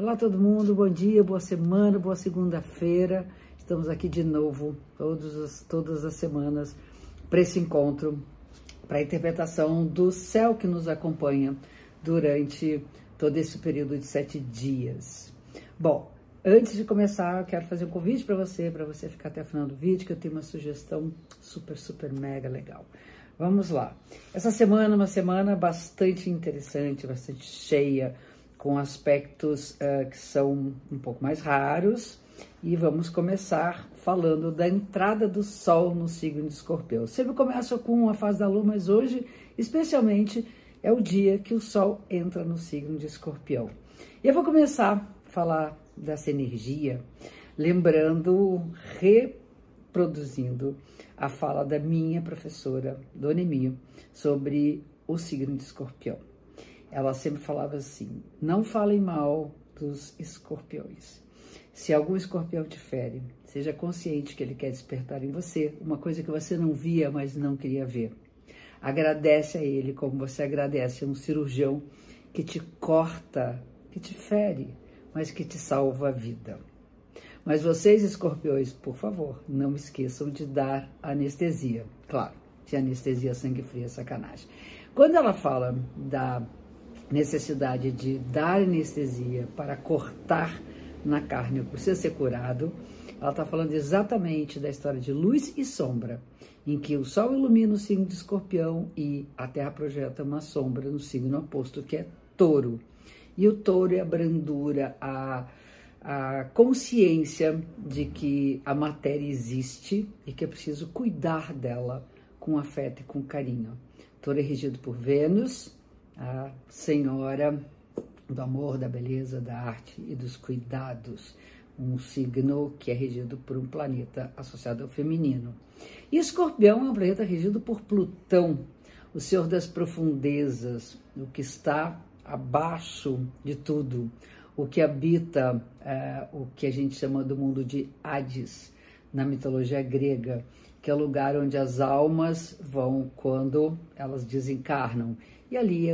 Olá todo mundo, bom dia, boa semana, boa segunda-feira. Estamos aqui de novo, todos as, todas as semanas, para esse encontro, para a interpretação do céu que nos acompanha durante todo esse período de sete dias. Bom, antes de começar, eu quero fazer um convite para você, para você ficar até o final do vídeo, que eu tenho uma sugestão super, super mega legal. Vamos lá. Essa semana é uma semana bastante interessante, bastante cheia com aspectos uh, que são um pouco mais raros. E vamos começar falando da entrada do Sol no signo de Escorpião. Sempre começa com a fase da Lua, mas hoje, especialmente, é o dia que o Sol entra no signo de Escorpião. E eu vou começar a falar dessa energia, lembrando, reproduzindo a fala da minha professora, Dona Emil, sobre o signo de Escorpião ela sempre falava assim: não falem mal dos escorpiões. Se algum escorpião te fere, seja consciente que ele quer despertar em você uma coisa que você não via, mas não queria ver. Agradece a ele como você agradece a um cirurgião que te corta, que te fere, mas que te salva a vida. Mas vocês, escorpiões, por favor, não esqueçam de dar anestesia. Claro, se anestesia sangue frio é sacanagem. Quando ela fala da necessidade de dar anestesia para cortar na carne que precisa ser curado, ela está falando exatamente da história de luz e sombra, em que o Sol ilumina o signo de escorpião e a Terra projeta uma sombra no signo oposto, que é touro. E o touro é a brandura, a, a consciência de que a matéria existe e que é preciso cuidar dela com afeto e com carinho. Touro é regido por Vênus, a senhora do amor, da beleza, da arte e dos cuidados, um signo que é regido por um planeta associado ao feminino. E Escorpião é um planeta regido por Plutão, o senhor das profundezas, o que está abaixo de tudo, o que habita é, o que a gente chama do mundo de Hades, na mitologia grega, que é o lugar onde as almas vão quando elas desencarnam. E ali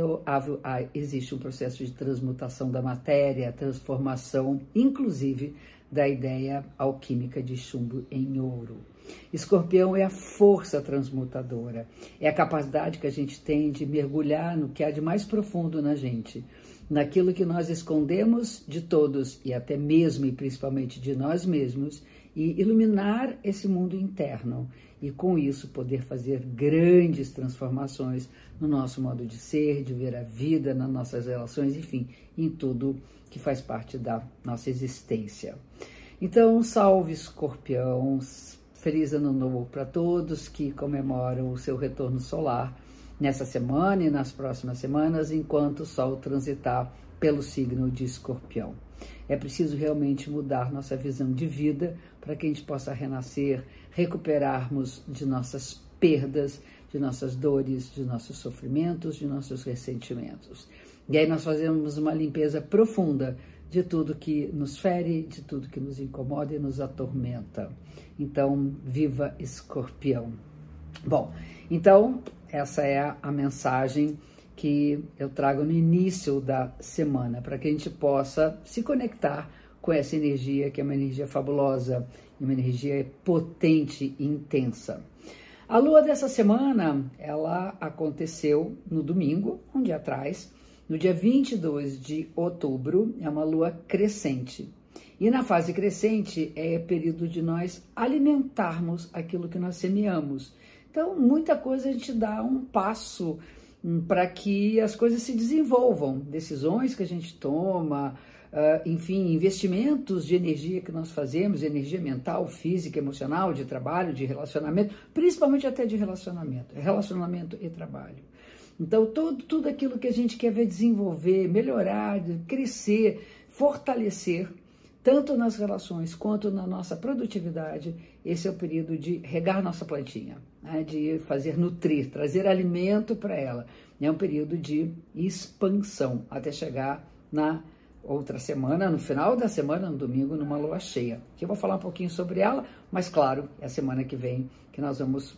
existe um processo de transmutação da matéria, transformação, inclusive, da ideia alquímica de chumbo em ouro. Escorpião é a força transmutadora, é a capacidade que a gente tem de mergulhar no que há de mais profundo na gente, naquilo que nós escondemos de todos e até mesmo e principalmente de nós mesmos e iluminar esse mundo interno e com isso poder fazer grandes transformações no nosso modo de ser, de ver a vida, nas nossas relações, enfim, em tudo que faz parte da nossa existência. Então, salve escorpião, feliz ano novo para todos que comemoram o seu retorno solar nessa semana e nas próximas semanas, enquanto o Sol transitar pelo signo de escorpião. É preciso realmente mudar nossa visão de vida para que a gente possa renascer, recuperarmos de nossas perdas, de nossas dores, de nossos sofrimentos, de nossos ressentimentos. E aí nós fazemos uma limpeza profunda de tudo que nos fere, de tudo que nos incomoda e nos atormenta. Então, viva escorpião. Bom, então essa é a mensagem que eu trago no início da semana, para que a gente possa se conectar com essa energia, que é uma energia fabulosa, uma energia potente e intensa. A lua dessa semana, ela aconteceu no domingo, um dia atrás, no dia 22 de outubro, é uma lua crescente. E na fase crescente é período de nós alimentarmos aquilo que nós semeamos. Então, muita coisa a gente dá um passo Hum, para que as coisas se desenvolvam, decisões que a gente toma, uh, enfim, investimentos de energia que nós fazemos, energia mental, física, emocional, de trabalho, de relacionamento, principalmente até de relacionamento, relacionamento e trabalho. Então, todo, tudo aquilo que a gente quer ver desenvolver, melhorar, crescer, fortalecer, tanto nas relações quanto na nossa produtividade, esse é o período de regar nossa plantinha né, de fazer nutrir, trazer alimento para ela. É um período de expansão até chegar na outra semana, no final da semana, no domingo, numa lua cheia. Que eu vou falar um pouquinho sobre ela, mas claro, é a semana que vem que nós vamos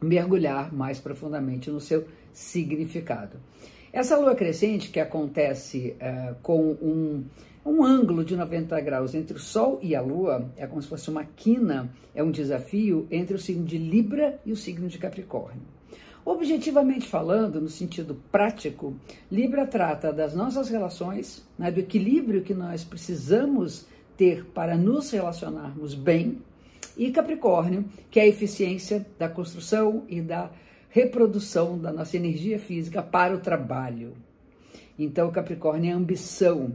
mergulhar mais profundamente no seu significado. Essa lua crescente que acontece uh, com um, um ângulo de 90 graus entre o Sol e a Lua, é como se fosse uma quina, é um desafio entre o signo de Libra e o signo de Capricórnio. Objetivamente falando, no sentido prático, Libra trata das nossas relações, né, do equilíbrio que nós precisamos ter para nos relacionarmos bem, e Capricórnio, que é a eficiência da construção e da reprodução da nossa energia física para o trabalho. Então, Capricórnio é ambição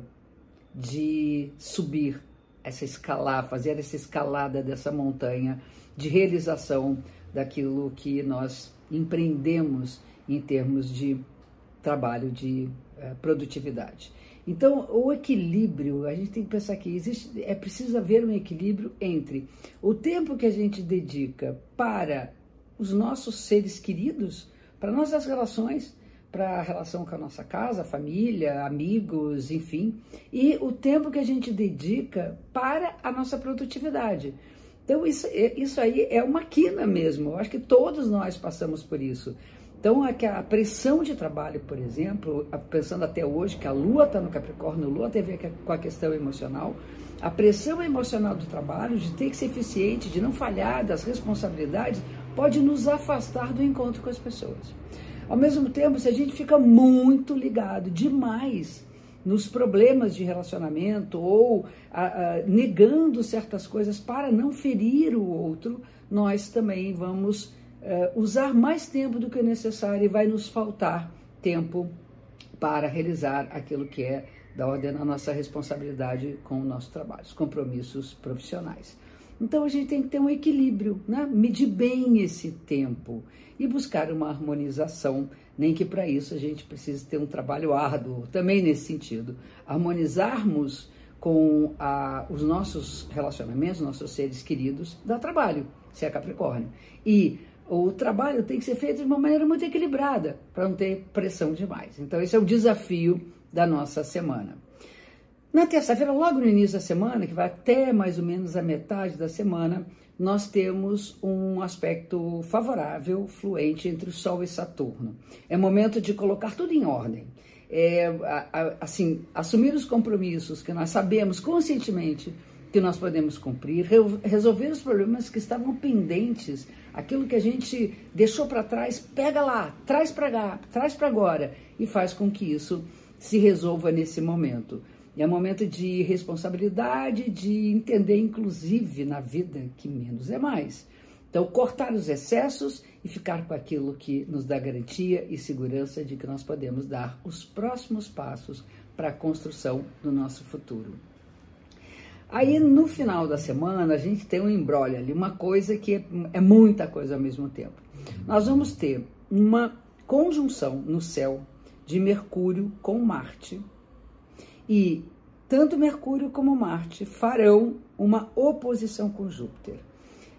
de subir essa escalada, fazer essa escalada dessa montanha de realização daquilo que nós empreendemos em termos de trabalho, de uh, produtividade. Então, o equilíbrio, a gente tem que pensar que existe, é preciso haver um equilíbrio entre o tempo que a gente dedica para os nossos seres queridos, para nossas relações, para a relação com a nossa casa, família, amigos, enfim, e o tempo que a gente dedica para a nossa produtividade. Então, isso, é, isso aí é uma quina mesmo. Eu acho que todos nós passamos por isso. Então, é a pressão de trabalho, por exemplo, pensando até hoje que a Lua está no Capricórnio, a Lua tem a ver com a questão emocional, a pressão emocional do trabalho, de ter que ser eficiente, de não falhar das responsabilidades, pode nos afastar do encontro com as pessoas. Ao mesmo tempo, se a gente fica muito ligado demais nos problemas de relacionamento ou a, a, negando certas coisas para não ferir o outro, nós também vamos uh, usar mais tempo do que é necessário e vai nos faltar tempo para realizar aquilo que é da ordem da nossa responsabilidade com o nosso trabalho, os compromissos profissionais. Então a gente tem que ter um equilíbrio, né? medir bem esse tempo e buscar uma harmonização, nem que para isso a gente precise ter um trabalho árduo, também nesse sentido. Harmonizarmos com a, os nossos relacionamentos, nossos seres queridos, dá trabalho, se é Capricórnio. E o trabalho tem que ser feito de uma maneira muito equilibrada, para não ter pressão demais. Então, esse é o desafio da nossa semana. Na terça-feira, logo no início da semana, que vai até mais ou menos a metade da semana, nós temos um aspecto favorável, fluente entre o Sol e Saturno. É momento de colocar tudo em ordem. É, assim, assumir os compromissos que nós sabemos conscientemente que nós podemos cumprir, resolver os problemas que estavam pendentes, aquilo que a gente deixou para trás, pega lá, traz para cá, traz para agora e faz com que isso se resolva nesse momento. É momento de responsabilidade, de entender, inclusive, na vida, que menos é mais. Então, cortar os excessos e ficar com aquilo que nos dá garantia e segurança de que nós podemos dar os próximos passos para a construção do nosso futuro. Aí, no final da semana, a gente tem um embrolho ali, uma coisa que é, é muita coisa ao mesmo tempo. Nós vamos ter uma conjunção no céu de Mercúrio com Marte, e tanto Mercúrio como Marte farão uma oposição com Júpiter.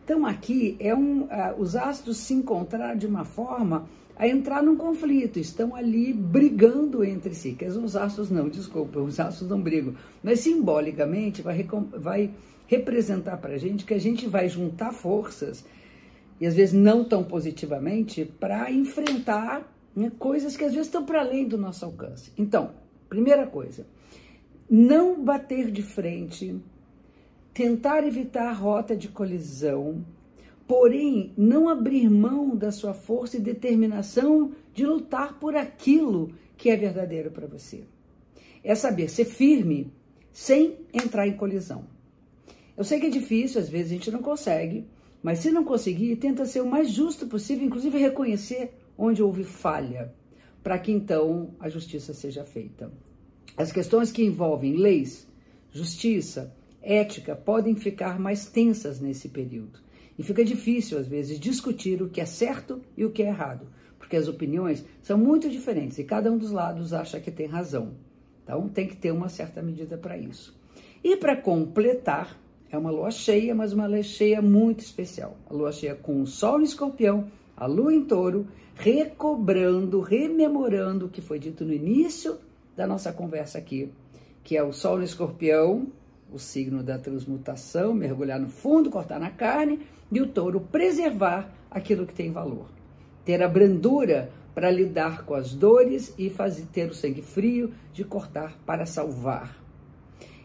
Então aqui é um, uh, os astros se encontrar de uma forma a entrar num conflito, estão ali brigando entre si. Que os astros não, desculpa, os astros não brigam, mas simbolicamente vai, vai representar para a gente que a gente vai juntar forças e às vezes não tão positivamente para enfrentar né, coisas que às vezes estão para além do nosso alcance. Então, primeira coisa, não bater de frente, tentar evitar a rota de colisão, porém não abrir mão da sua força e determinação de lutar por aquilo que é verdadeiro para você. É saber ser firme sem entrar em colisão. Eu sei que é difícil, às vezes a gente não consegue, mas se não conseguir, tenta ser o mais justo possível, inclusive reconhecer onde houve falha, para que então a justiça seja feita. As questões que envolvem leis, justiça, ética podem ficar mais tensas nesse período. E fica difícil, às vezes, discutir o que é certo e o que é errado, porque as opiniões são muito diferentes e cada um dos lados acha que tem razão. Então, tem que ter uma certa medida para isso. E para completar, é uma lua cheia, mas uma lua cheia muito especial. A lua cheia com o Sol em escorpião, a lua em touro, recobrando, rememorando o que foi dito no início da nossa conversa aqui, que é o Sol no Escorpião, o signo da transmutação, mergulhar no fundo, cortar na carne, e o touro preservar aquilo que tem valor. Ter a brandura para lidar com as dores e fazer ter o sangue frio de cortar para salvar.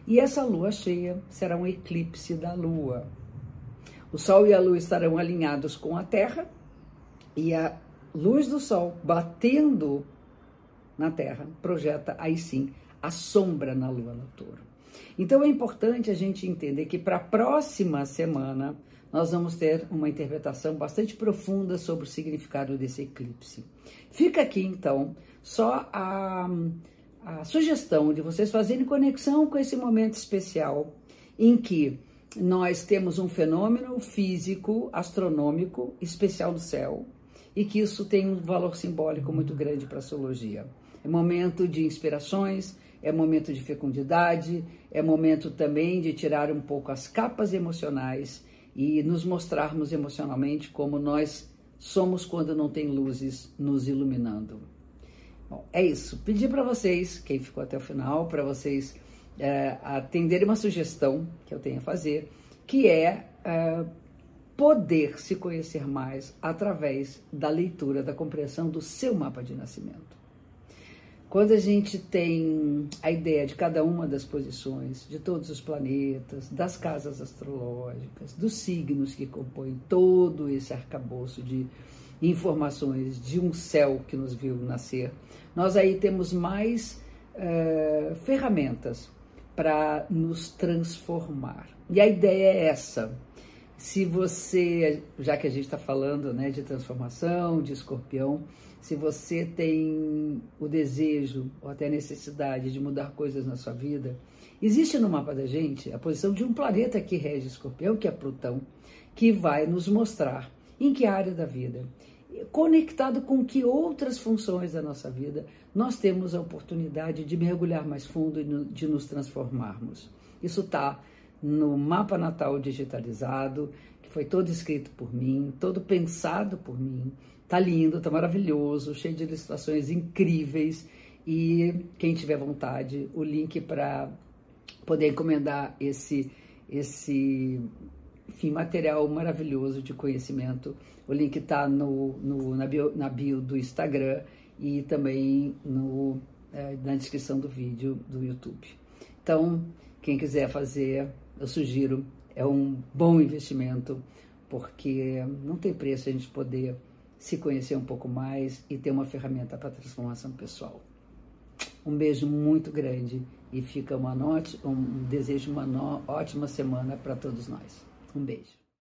E essa lua cheia será um eclipse da lua. O sol e a lua estarão alinhados com a terra e a luz do sol batendo na terra projeta aí sim a sombra na lua no touro. Então é importante a gente entender que para a próxima semana nós vamos ter uma interpretação bastante profunda sobre o significado desse eclipse. Fica aqui então só a, a sugestão de vocês fazerem conexão com esse momento especial em que nós temos um fenômeno físico, astronômico, especial do céu, e que isso tem um valor simbólico muito grande para a astrologia. É momento de inspirações, é momento de fecundidade, é momento também de tirar um pouco as capas emocionais e nos mostrarmos emocionalmente como nós somos quando não tem luzes nos iluminando. Bom, é isso. Pedi para vocês, quem ficou até o final, para vocês é, atenderem uma sugestão que eu tenho a fazer, que é, é poder se conhecer mais através da leitura, da compreensão do seu mapa de nascimento. Quando a gente tem a ideia de cada uma das posições, de todos os planetas, das casas astrológicas, dos signos que compõem todo esse arcabouço de informações de um céu que nos viu nascer, nós aí temos mais uh, ferramentas para nos transformar. E a ideia é essa. Se você, já que a gente está falando né, de transformação, de escorpião, se você tem o desejo ou até a necessidade de mudar coisas na sua vida, existe no mapa da gente a posição de um planeta que rege escorpião, que é Plutão, que vai nos mostrar em que área da vida, conectado com que outras funções da nossa vida, nós temos a oportunidade de mergulhar mais fundo e de nos transformarmos. Isso está no mapa natal digitalizado, que foi todo escrito por mim, todo pensado por mim, Tá lindo, tá maravilhoso, cheio de ilustrações incríveis. E quem tiver vontade, o link para poder encomendar esse esse enfim, material maravilhoso de conhecimento. O link está no, no, na, na bio do Instagram e também no, é, na descrição do vídeo do YouTube. Então, quem quiser fazer, eu sugiro, é um bom investimento, porque não tem preço a gente poder se conhecer um pouco mais e ter uma ferramenta para transformação pessoal. Um beijo muito grande e fica uma noite, um desejo uma ótima semana para todos nós. Um beijo.